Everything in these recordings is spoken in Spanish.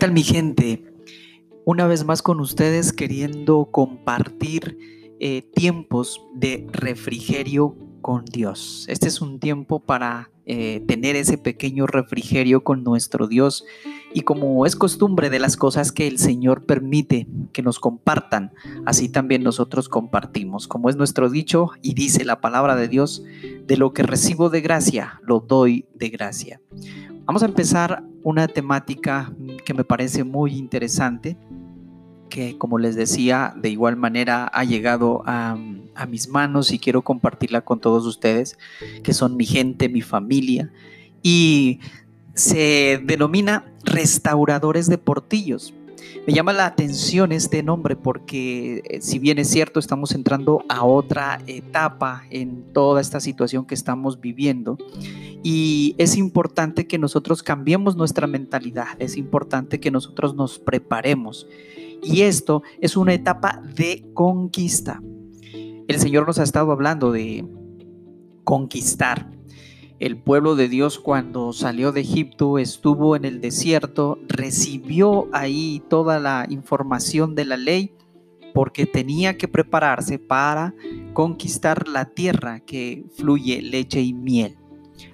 tal mi gente? Una vez más con ustedes queriendo compartir eh, tiempos de refrigerio con Dios. Este es un tiempo para eh, tener ese pequeño refrigerio con nuestro Dios y como es costumbre de las cosas que el Señor permite que nos compartan, así también nosotros compartimos. Como es nuestro dicho y dice la palabra de Dios, de lo que recibo de gracia, lo doy de gracia. Vamos a empezar una temática que me parece muy interesante, que como les decía, de igual manera ha llegado a, mis manos y quiero compartirla con todos ustedes, que son mi gente, mi familia, y se denomina restauradores de portillos. Me llama la atención este nombre porque eh, si bien es cierto estamos entrando a otra etapa en toda esta situación que estamos viviendo y es importante que nosotros cambiemos nuestra mentalidad, es importante que nosotros nos preparemos y esto es una etapa de conquista. El Señor nos ha estado hablando de conquistar, el pueblo de Dios cuando salió de Egipto estuvo en el desierto, recibió ahí toda la información de la ley porque tenía que prepararse para conquistar la tierra que fluye leche y miel.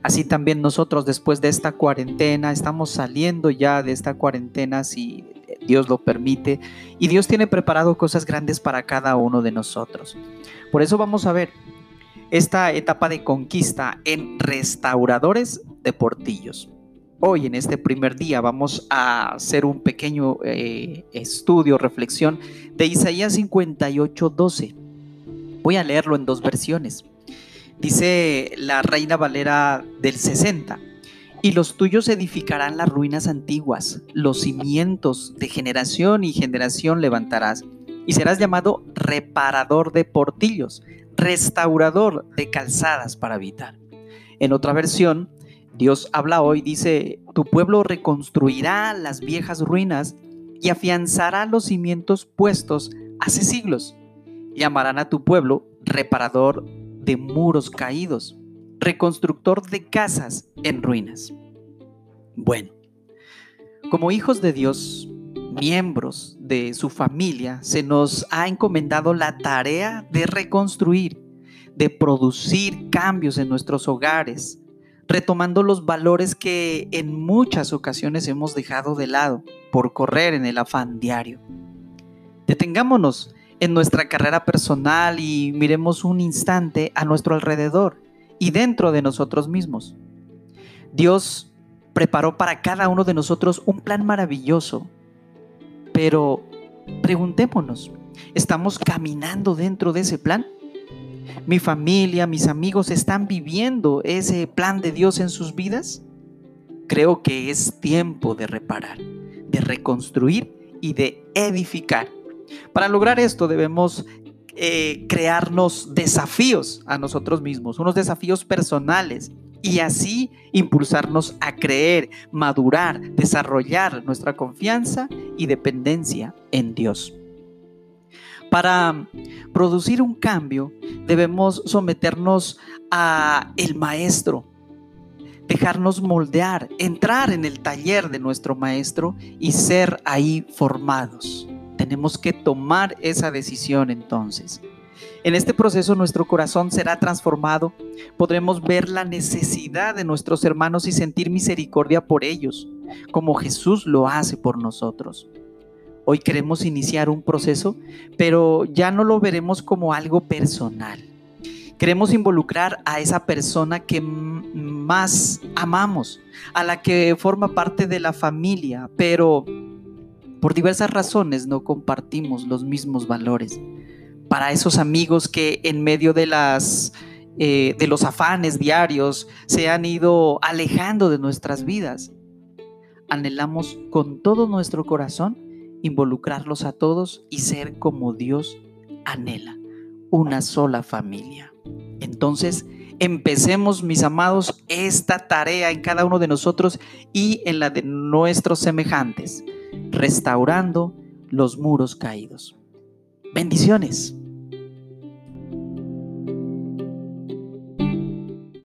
Así también nosotros después de esta cuarentena, estamos saliendo ya de esta cuarentena si Dios lo permite, y Dios tiene preparado cosas grandes para cada uno de nosotros. Por eso vamos a ver esta etapa de conquista en restauradores de portillos. Hoy en este primer día vamos a hacer un pequeño eh, estudio, reflexión de Isaías 58, 12. Voy a leerlo en dos versiones. Dice la Reina Valera del 60. Y los tuyos edificarán las ruinas antiguas, los cimientos de generación y generación levantarás, y serás llamado reparador de portillos, restaurador de calzadas para habitar. En otra versión, Dios habla hoy, dice, tu pueblo reconstruirá las viejas ruinas y afianzará los cimientos puestos hace siglos. Llamarán a tu pueblo reparador de muros caídos, reconstructor de casas en ruinas. Bueno, como hijos de Dios, miembros de su familia, se nos ha encomendado la tarea de reconstruir, de producir cambios en nuestros hogares, retomando los valores que en muchas ocasiones hemos dejado de lado por correr en el afán diario. Detengámonos en nuestra carrera personal y miremos un instante a nuestro alrededor y dentro de nosotros mismos. Dios preparó para cada uno de nosotros un plan maravilloso pero preguntémonos, ¿estamos caminando dentro de ese plan? ¿Mi familia, mis amigos están viviendo ese plan de Dios en sus vidas? Creo que es tiempo de reparar, de reconstruir y de edificar. Para lograr esto debemos eh, crearnos desafíos a nosotros mismos, unos desafíos personales y así impulsarnos a creer, madurar, desarrollar nuestra confianza y dependencia en Dios. Para producir un cambio debemos someternos a el maestro, dejarnos moldear, entrar en el taller de nuestro maestro y ser ahí formados. Tenemos que tomar esa decisión entonces. En este proceso nuestro corazón será transformado, podremos ver la necesidad de nuestros hermanos y sentir misericordia por ellos, como Jesús lo hace por nosotros. Hoy queremos iniciar un proceso, pero ya no lo veremos como algo personal. Queremos involucrar a esa persona que más amamos, a la que forma parte de la familia, pero por diversas razones no compartimos los mismos valores para esos amigos que en medio de las eh, de los afanes diarios se han ido alejando de nuestras vidas. Anhelamos con todo nuestro corazón involucrarlos a todos y ser como Dios anhela, una sola familia. Entonces, empecemos, mis amados, esta tarea en cada uno de nosotros y en la de nuestros semejantes, restaurando los muros caídos. Bendiciones.